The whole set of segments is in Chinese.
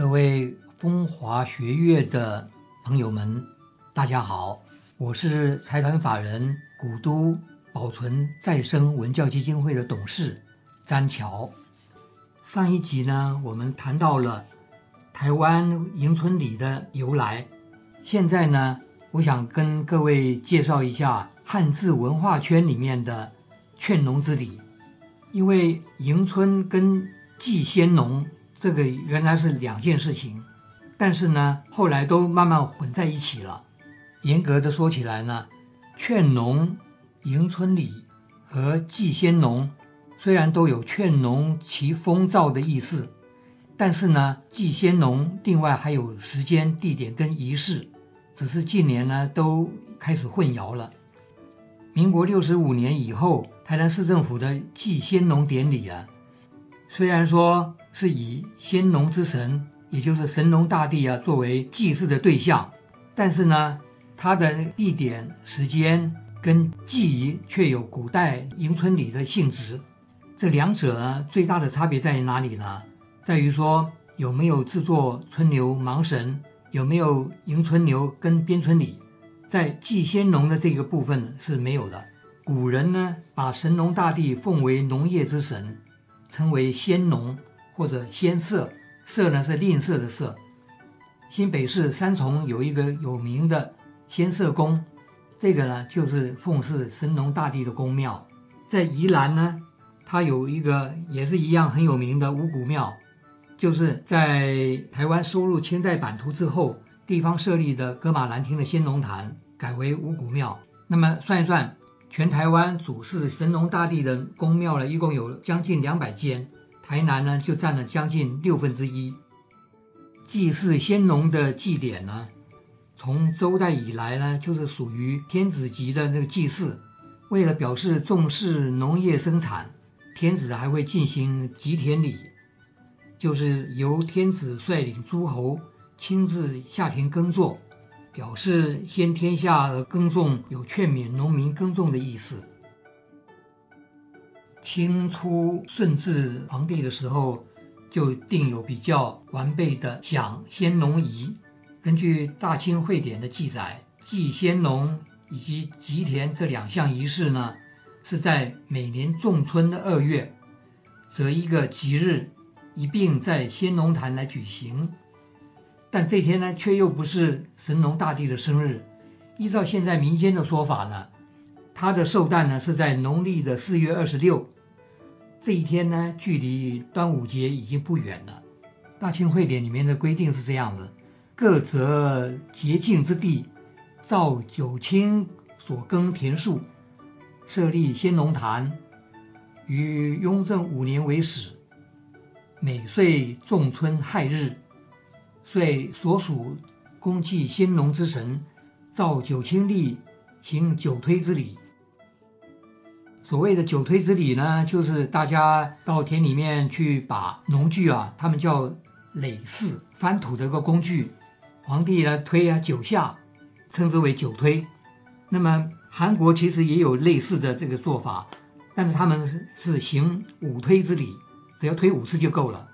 各位风华学院的朋友们，大家好，我是财团法人古都保存再生文教基金会的董事詹桥。上一集呢，我们谈到了台湾迎春礼的由来，现在呢，我想跟各位介绍一下汉字文化圈里面的劝农之礼，因为迎春跟祭先农。这个原来是两件事情，但是呢，后来都慢慢混在一起了。严格的说起来呢，劝农迎春礼和祭先农虽然都有劝农祈丰兆的意思，但是呢，祭先农另外还有时间、地点跟仪式，只是近年呢都开始混淆了。民国六十五年以后，台南市政府的祭先农典礼啊，虽然说。是以先农之神，也就是神农大帝啊，作为祭祀的对象。但是呢，它的地点、时间跟祭仪却有古代迎春礼的性质。这两者最大的差别在哪里呢？在于说有没有制作春牛芒神，有没有迎春牛跟编春礼。在祭先农的这个部分是没有的。古人呢，把神农大帝奉为农业之神，称为先农。或者先色，色呢是吝啬的色。新北市三重有一个有名的先色宫，这个呢就是奉祀神农大帝的宫庙。在宜兰呢，它有一个也是一样很有名的五谷庙，就是在台湾收入清代版图之后，地方设立的哥玛兰厅的先农坛改为五谷庙。那么算一算，全台湾主祀神农大帝的宫庙呢，一共有将近两百间。台南呢，就占了将近六分之一。祭祀先农的祭典呢，从周代以来呢，就是属于天子级的那个祭祀。为了表示重视农业生产，天子还会进行吉田礼，就是由天子率领诸侯亲自下田耕作，表示先天下而耕种，有劝勉农民耕种的意思。清初顺治皇帝的时候，就定有比较完备的享先农仪。根据《大清会典》的记载，祭先农以及吉田这两项仪式呢，是在每年仲春的二月，择一个吉日一并在先农坛来举行。但这天呢，却又不是神农大帝的生日。依照现在民间的说法呢，他的寿诞呢是在农历的四月二十六。这一天呢，距离端午节已经不远了。大清会典里面的规定是这样子：各择洁净之地，造九卿所耕田数，设立先农坛，于雍正五年为始。每岁仲春亥日，遂所属公祭先农之神，造九卿立，行九推之礼。所谓的九推之礼呢，就是大家到田里面去把农具啊，他们叫耒耜翻土的一个工具，皇帝呢推啊九下，称之为九推。那么韩国其实也有类似的这个做法，但是他们是行五推之礼，只要推五次就够了。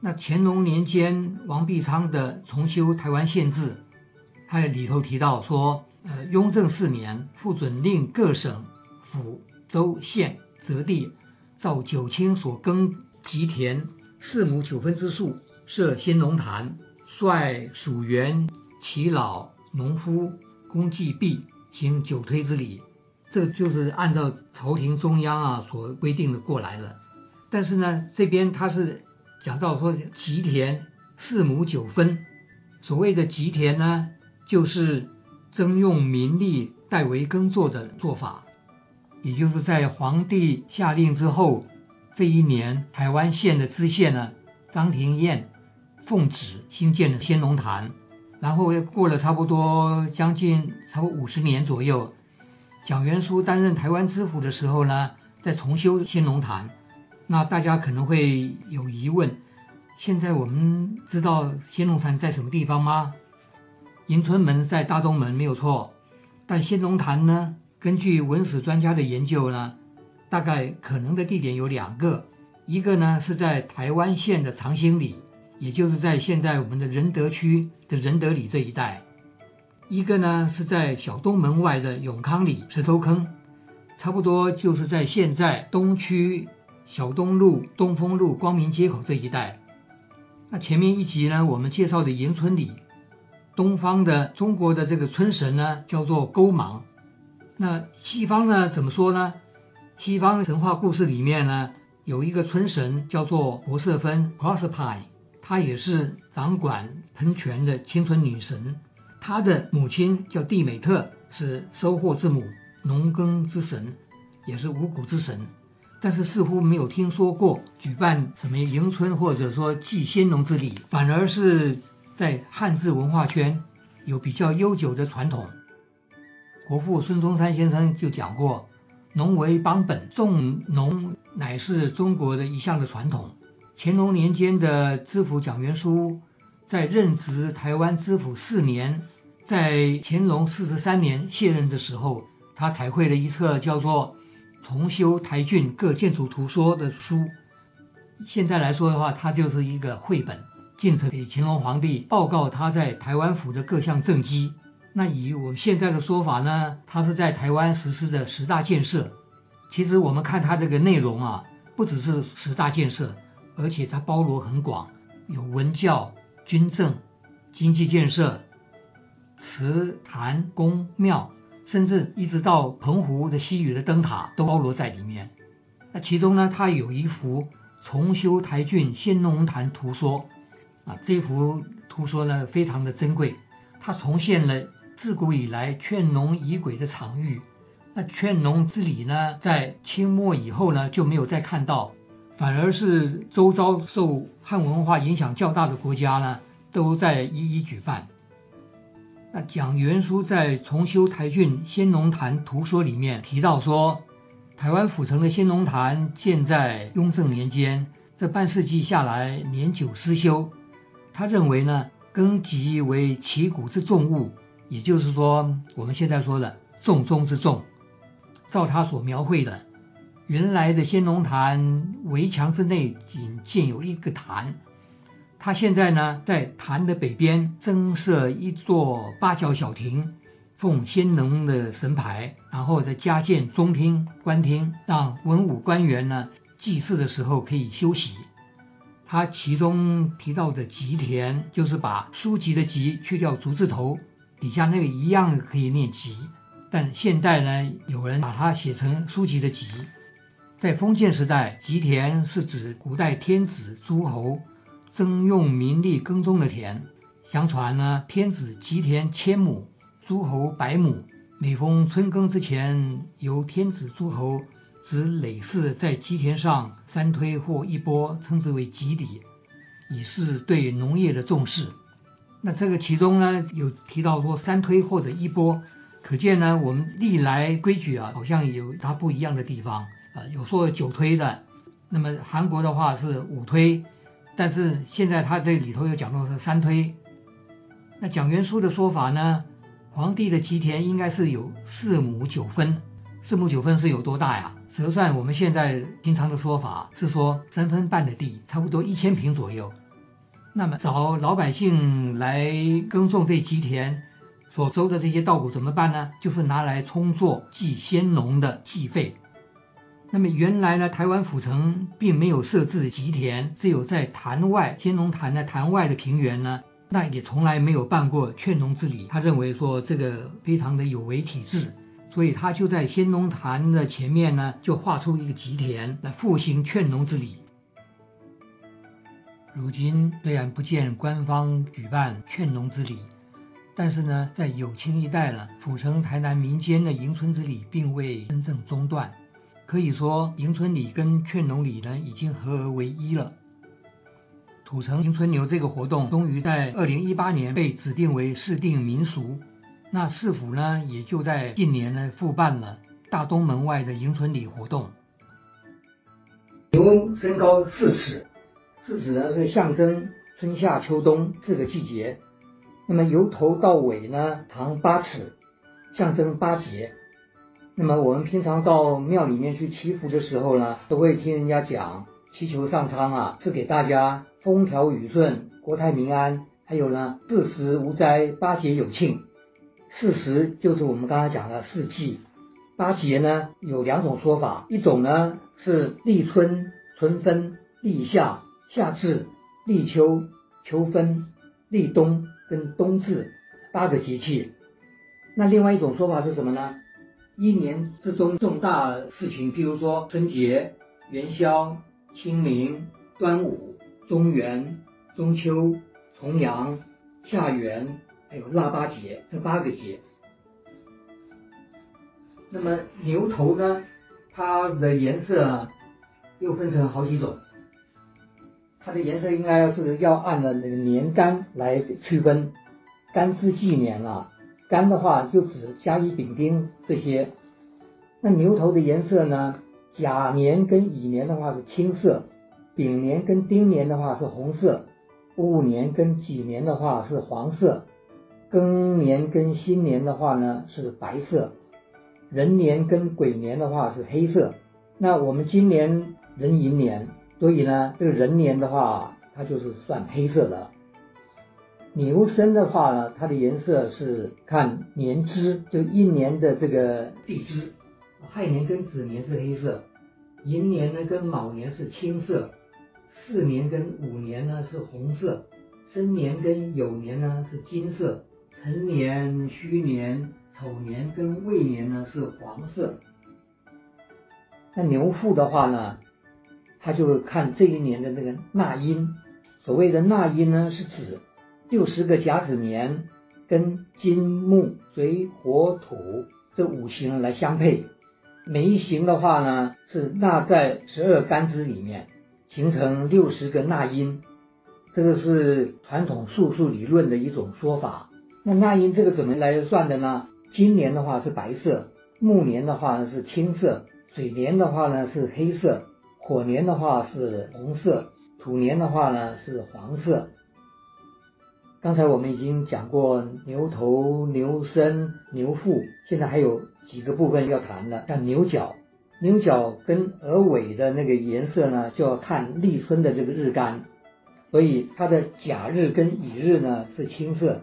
那乾隆年间王必昌的重修台湾县志，他里头提到说，呃，雍正四年复准令各省府。州县择地造九卿所耕吉田四亩九分之数，设先农坛，率属员、耆老、农夫公祭毕，行九推之礼。这就是按照朝廷中央啊所规定的过来了。但是呢，这边他是讲到说吉田四亩九分，所谓的吉田呢，就是征用民力代为耕作的做法。也就是在皇帝下令之后，这一年台湾县的知县呢张廷彦奉旨兴建了先农坛，然后又过了差不多将近差不多五十年左右，蒋元枢担任台湾知府的时候呢，再重修先农坛。那大家可能会有疑问，现在我们知道先农坛在什么地方吗？迎春门在大东门没有错，但先农坛呢？根据文史专家的研究呢，大概可能的地点有两个，一个呢是在台湾县的长兴里，也就是在现在我们的仁德区的仁德里这一带；一个呢是在小东门外的永康里石头坑，差不多就是在现在东区小东路、东风路、光明街口这一带。那前面一集呢，我们介绍的迎春里，东方的中国的这个春神呢叫做勾芒，那西方呢怎么说呢？西方神话故事里面呢，有一个春神叫做博瑟芬 （Proserpine），她也是掌管喷泉的青春女神。她的母亲叫蒂美特，是收获之母、农耕之神，也是五谷之神。但是似乎没有听说过举办什么迎春或者说祭先农之礼，反而是在汉字文化圈有比较悠久的传统。国父孙中山先生就讲过。农为邦本，种农乃是中国的一项的传统。乾隆年间的知府蒋元枢在任职台湾知府四年，在乾隆四十三年卸任的时候，他彩绘了一册叫做《重修台郡各建筑图说》的书。现在来说的话，它就是一个绘本，进呈给乾隆皇帝报告他在台湾府的各项政绩。那以我们现在的说法呢，它是在台湾实施的十大建设。其实我们看它这个内容啊，不只是十大建设，而且它包罗很广，有文教、军政、经济建设、祠坛、宫庙，甚至一直到澎湖的西屿的灯塔都包罗在里面。那其中呢，它有一幅《重修台郡先农坛图说》啊，这幅图说呢非常的珍贵，它重现了。自古以来，劝农仪轨的场域，那劝农之礼呢，在清末以后呢就没有再看到，反而是周遭受汉文化影响较大的国家呢，都在一一举办。那蒋元枢在重修台郡先农坛图说里面提到说，台湾府城的先农坛建在雍正年间，这半世纪下来年久失修，他认为呢，根基为旗鼓之重物。也就是说，我们现在说的重中之重，照他所描绘的，原来的先农坛围墙之内仅建有一个坛，他现在呢在坛的北边增设一座八角小亭，奉先农的神牌，然后再加建中厅、官厅，让文武官员呢祭祀的时候可以休息。他其中提到的吉田，就是把书籍的吉去掉竹字头。底下那个一样可以念吉，但现代呢，有人把它写成书籍的吉。在封建时代，吉田是指古代天子诸侯征用民力耕种的田。相传呢，天子吉田千亩，诸侯百亩。每逢春耕之前，由天子诸侯指累世在吉田上三推或一波，称之为吉礼，以示对农业的重视。那这个其中呢，有提到说三推或者一波，可见呢，我们历来规矩啊，好像有它不一样的地方啊，有说九推的，那么韩国的话是五推，但是现在它这里头又讲到是三推。那蒋元枢的说法呢，皇帝的吉田应该是有四亩九分，四亩九分是有多大呀？折算我们现在平常的说法是说三分半的地，差不多一千平左右。那么找老百姓来耕种这吉田所收的这些稻谷怎么办呢？就是拿来充作祭先农的祭费。那么原来呢，台湾府城并没有设置吉田，只有在坛外先农坛的坛外的平原呢，那也从来没有办过劝农之礼。他认为说这个非常的有违体制，所以他就在先农坛的前面呢，就画出一个吉田来复兴劝农之礼。如今虽然不见官方举办劝农之礼，但是呢，在有清一代了，府城台南民间的迎春之礼并未真正中断。可以说，迎春礼跟劝农礼呢已经合而为一了。土城迎春牛这个活动终于在二零一八年被指定为市定民俗，那市府呢也就在近年呢复办了大东门外的迎春礼活动。牛身高四尺。是指呢是象征春夏秋冬四个季节，那么由头到尾呢长八尺，象征八节。那么我们平常到庙里面去祈福的时候呢，都会听人家讲祈求上苍啊，是给大家风调雨顺、国泰民安，还有呢四时无灾，八节有庆。四时就是我们刚才讲的四季，八节呢有两种说法，一种呢是立春、春分、立夏、夏至、立秋、秋分、立冬跟冬至八个节气。那另外一种说法是什么呢？一年之中重大事情，譬如说春节、元宵、清明、端午、中元、中秋、重阳、下元，还有腊八节，这八个节。那么牛头呢，它的颜色，又分成好几种。它的颜色应该是要按照那个年干来区分，干支纪年啊。干的话就指甲乙丙丁这些，那牛头的颜色呢？甲年跟乙年的话是青色，丙年跟丁年的话是红色，戊年跟己年的话是黄色，庚年跟辛年的话呢是白色，壬年跟癸年的话是黑色。那我们今年壬寅年，所以呢这个壬年的话，它就是算黑色的。牛身的话呢，它的颜色是看年支，就一年的这个地支，亥年跟子年是黑色，寅年呢跟卯年是青色，巳年跟午年呢是红色，申年跟酉年呢是金色，辰年、戌年、丑年跟未年呢是黄色。那牛腹的话呢，它就看这一年的那个纳音，所谓的纳音呢是指。六十个甲子年跟金木水火土这五行来相配，每一行的话呢是纳在十二干支里面，形成六十个纳音。这个是传统术数理论的一种说法。那纳音这个怎么来算的呢？金年的话是白色，木年的话呢是青色，水年的话呢是黑色，火年的话是红色，土年的话呢是黄色。刚才我们已经讲过牛头、牛身、牛腹，现在还有几个部分要谈的，像牛角。牛角跟鹅尾的那个颜色呢，就要看立春的这个日干，所以它的甲日跟乙日呢是青色，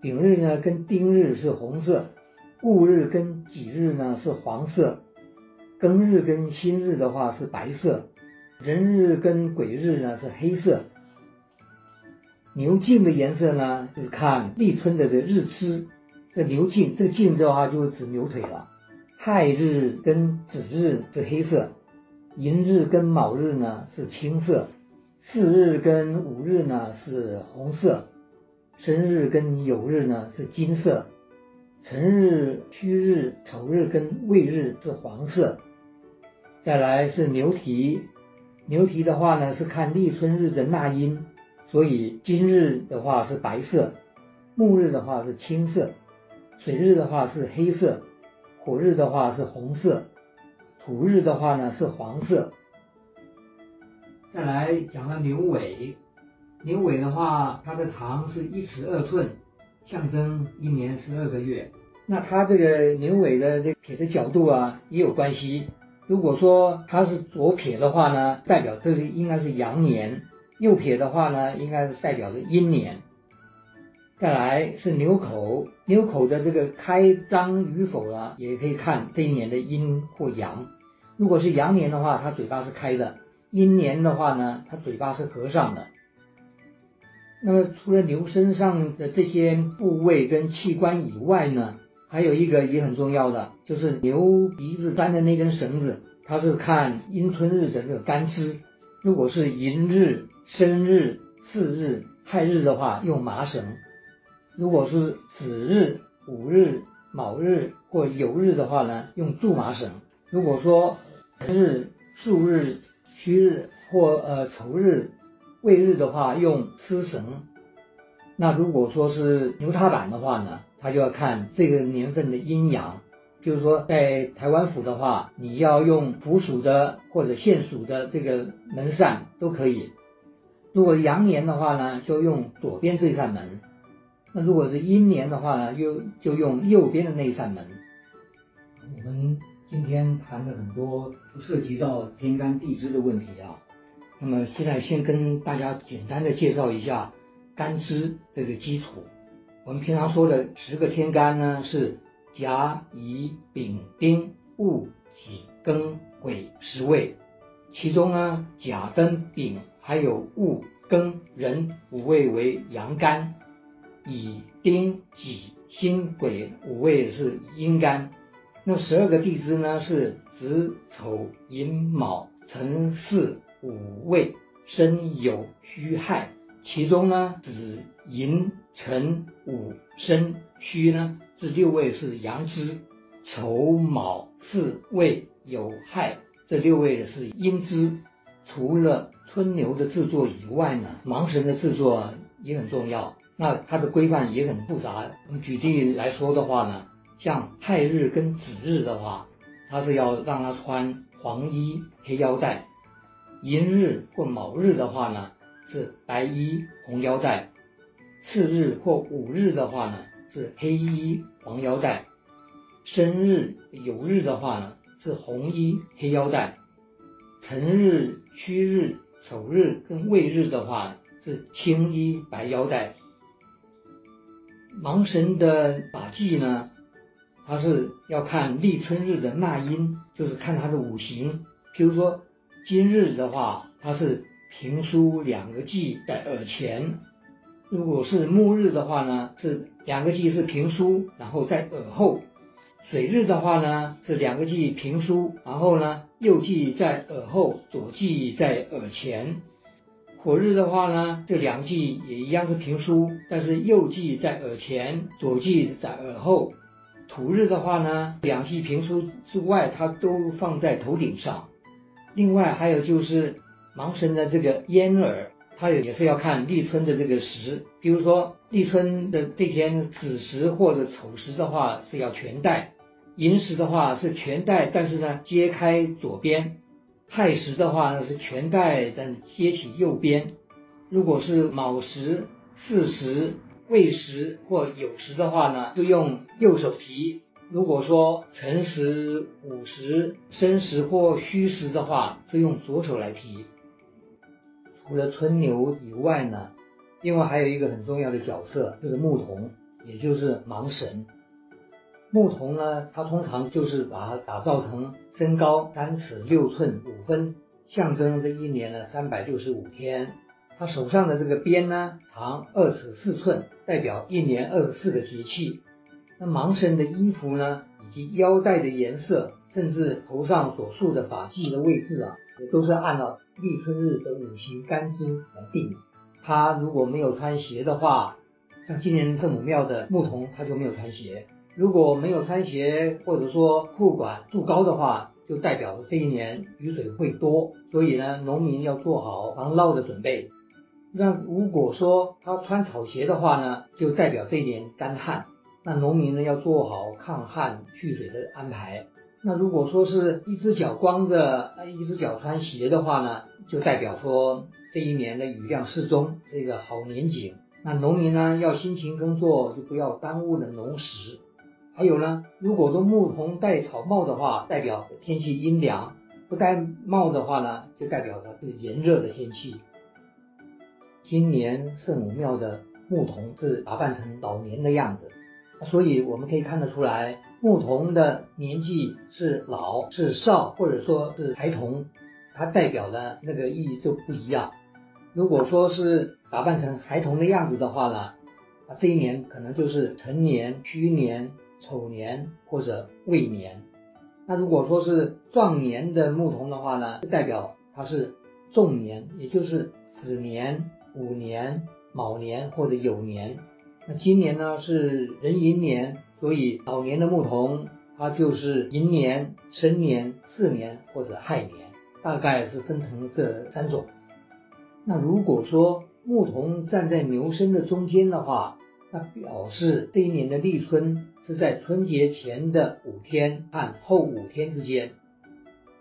丙日呢跟丁日是红色，戊日跟己日呢是黄色，庚日跟辛日的话是白色，壬日跟癸日呢是黑色。牛颈的颜色呢，是看立春的这日支。这牛颈，这个颈的话就是指牛腿了。亥日跟子日是黑色，寅日跟卯日呢是青色，巳日跟午日呢是红色，申日跟酉日呢是金色，辰日、戌日、丑日跟未日是黄色。再来是牛蹄，牛蹄的话呢是看立春日的纳音。所以今日的话是白色，木日的话是青色，水日的话是黑色，火日的话是红色，土日的话呢是黄色。再来讲到牛尾，牛尾的话，它的长是一尺二寸，象征一年十二个月。那它这个牛尾的这撇的角度啊也有关系。如果说它是左撇的话呢，代表这里应该是羊年。右撇的话呢，应该是代表着阴年。再来是牛口，牛口的这个开张与否呢，也可以看这一年的阴或阳。如果是阳年的话，它嘴巴是开的；阴年的话呢，它嘴巴是合上的。那么除了牛身上的这些部位跟器官以外呢，还有一个也很重要的，就是牛鼻子粘的那根绳子，它是看阴春日的这个干支。如果是寅日。申日、巳日、亥日的话用麻绳；如果是子日、午日、卯日或酉日的话呢，用苎麻绳；如果说日、戌日、戌日或呃丑日、未日的话，用丝绳。那如果说是牛踏板的话呢，它就要看这个年份的阴阳。就是说，在台湾府的话，你要用府属的或者县属的这个门扇都可以。如果阳年的话呢，就用左边这扇门；那如果是阴年的话呢，又就用右边的那一扇门。我们今天谈了很多不涉及到天干地支的问题啊。那么现在先跟大家简单的介绍一下干支这个基础。我们平常说的十个天干呢，是甲、乙、丙、丁、戊、己、庚、癸十位，其中呢，甲、庚、丙还有戊、庚、壬五位为阳干，乙、丁、己、辛、癸五位是阴干。那十二个地支呢，是子、丑、寅、卯、辰、巳午未，申、酉、戌、亥。其中呢，子、寅、辰、午、申、戌呢，这六位是阳支；丑、卯、巳、未、酉、亥这六位是阴支。除了春牛的制作以外呢，盲神的制作也很重要。那它的规范也很复杂。举例来说的话呢，像亥日跟子日的话，它是要让他穿黄衣黑腰带；寅日或卯日的话呢。是白衣红腰带，次日或五日的话呢是黑衣黄腰带，申日酉日的话呢是红衣黑腰带，辰日戌日丑日跟未日的话是青衣白腰带。盲神的法纪呢，他是要看立春日的纳音，就是看他的五行。譬如说今日的话，他是。平书两个记在耳前，如果是木日的话呢，是两个记是平书，然后在耳后；水日的话呢，是两个记平书，然后呢右记在耳后，左记在耳前；火日的话呢，这两记也一样是平书，但是右记在耳前，左记在耳后；土日的话呢，两记平书之外，它都放在头顶上。另外还有就是。盲神的这个烟耳，它也也是要看立春的这个时，比如说立春的这天子时或者丑时的话是要全戴，寅时的话是全戴，但是呢揭开左边，亥时的话呢是全戴但揭起右边，如果是卯时、巳时、未时或酉时的话呢，就用右手提。如果说辰时、午时、申时或戌时的话，是用左手来提。除了春牛以外呢，另外还有一个很重要的角色，就是牧童，也就是盲神。牧童呢，他通常就是把它打造成身高三尺六寸五分，象征这一年的三百六十五天。他手上的这个鞭呢，长二尺四寸，代表一年二十四个节气。那盲神的衣服呢，以及腰带的颜色，甚至头上所束的发髻的位置啊。也都是按照立春日的五行干支来定。他如果没有穿鞋的话，像今年圣母庙的牧童，他就没有穿鞋。如果没有穿鞋，或者说裤管蹙高的话，就代表这一年雨水会多。所以呢，农民要做好防涝的准备。那如果说他穿草鞋的话呢，就代表这一年干旱。那农民呢，要做好抗旱蓄水的安排。那如果说是一只脚光着，一只脚穿鞋的话呢，就代表说这一年的雨量适中，是一个好年景。那农民呢要辛勤耕作，就不要耽误了农时。还有呢，如果说牧童戴草帽的话，代表天气阴凉；不戴帽的话呢，就代表着是炎热的天气。今年圣母庙的牧童是打扮成老年的样子，所以我们可以看得出来。牧童的年纪是老是少，或者说是孩童，它代表的那个意义就不一样。如果说是打扮成孩童的样子的话呢，啊，这一年可能就是辰年、戌年、丑年或者未年。那如果说是壮年的牧童的话呢，就代表他是仲年，也就是子年、午年、卯年或者酉年。那今年呢是壬寅年。所以老年的牧童，他就是寅年、申年、巳年或者亥年，大概是分成这三种。那如果说牧童站在牛身的中间的话，那表示这一年的立春是在春节前的五天和后五天之间。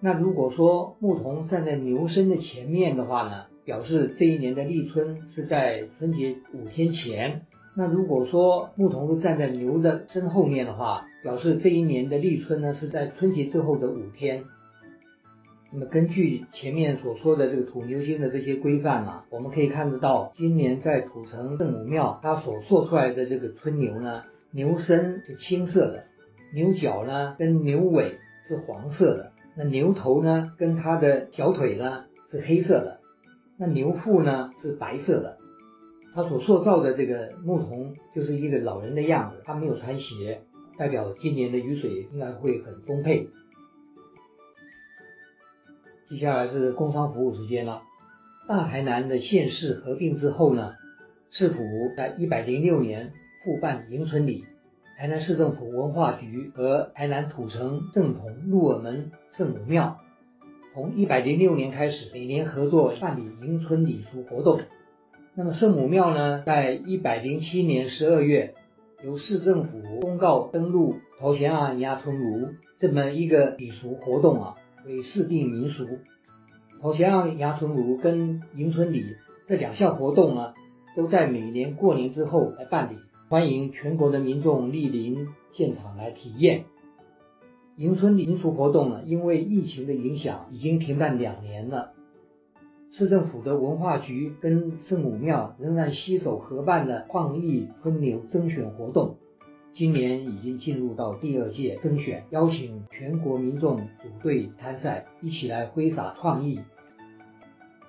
那如果说牧童站在牛身的前面的话呢，表示这一年的立春是在春节五天前。那如果说牧童是站在牛的身后面的话，表示这一年的立春呢是在春节之后的五天。那么根据前面所说的这个土牛星的这些规范啊，我们可以看得到，今年在土城圣母庙，它所做出来的这个春牛呢，牛身是青色的，牛角呢跟牛尾是黄色的，那牛头呢跟它的小腿呢是黑色的，那牛腹呢是白色的。他所塑造的这个牧童就是一个老人的样子，他没有穿鞋，代表今年的雨水应该会很丰沛。接下来是工商服务时间了。大台南的县市合并之后呢，市府在一百零六年复办迎春礼，台南市政府文化局和台南土城正统鹿耳门圣母庙，从一百零六年开始每年合作办理迎春礼俗活动。那么圣母庙呢，在一百零七年十二月，由市政府公告登录头前岸压春炉这么一个礼俗活动啊。为市定民俗，头前让牙春炉跟迎春礼这两项活动呢，都在每年过年之后来办理，欢迎全国的民众莅临现场来体验。迎春礼民俗活动呢，因为疫情的影响，已经停办两年了。市政府的文化局跟圣母庙仍然携手合办了创意春牛征选活动。今年已经进入到第二届征选，邀请全国民众组队参赛，一起来挥洒创意。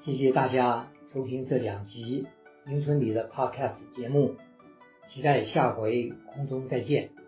谢谢大家收听这两集迎春里的 Podcast 节目，期待下回空中再见。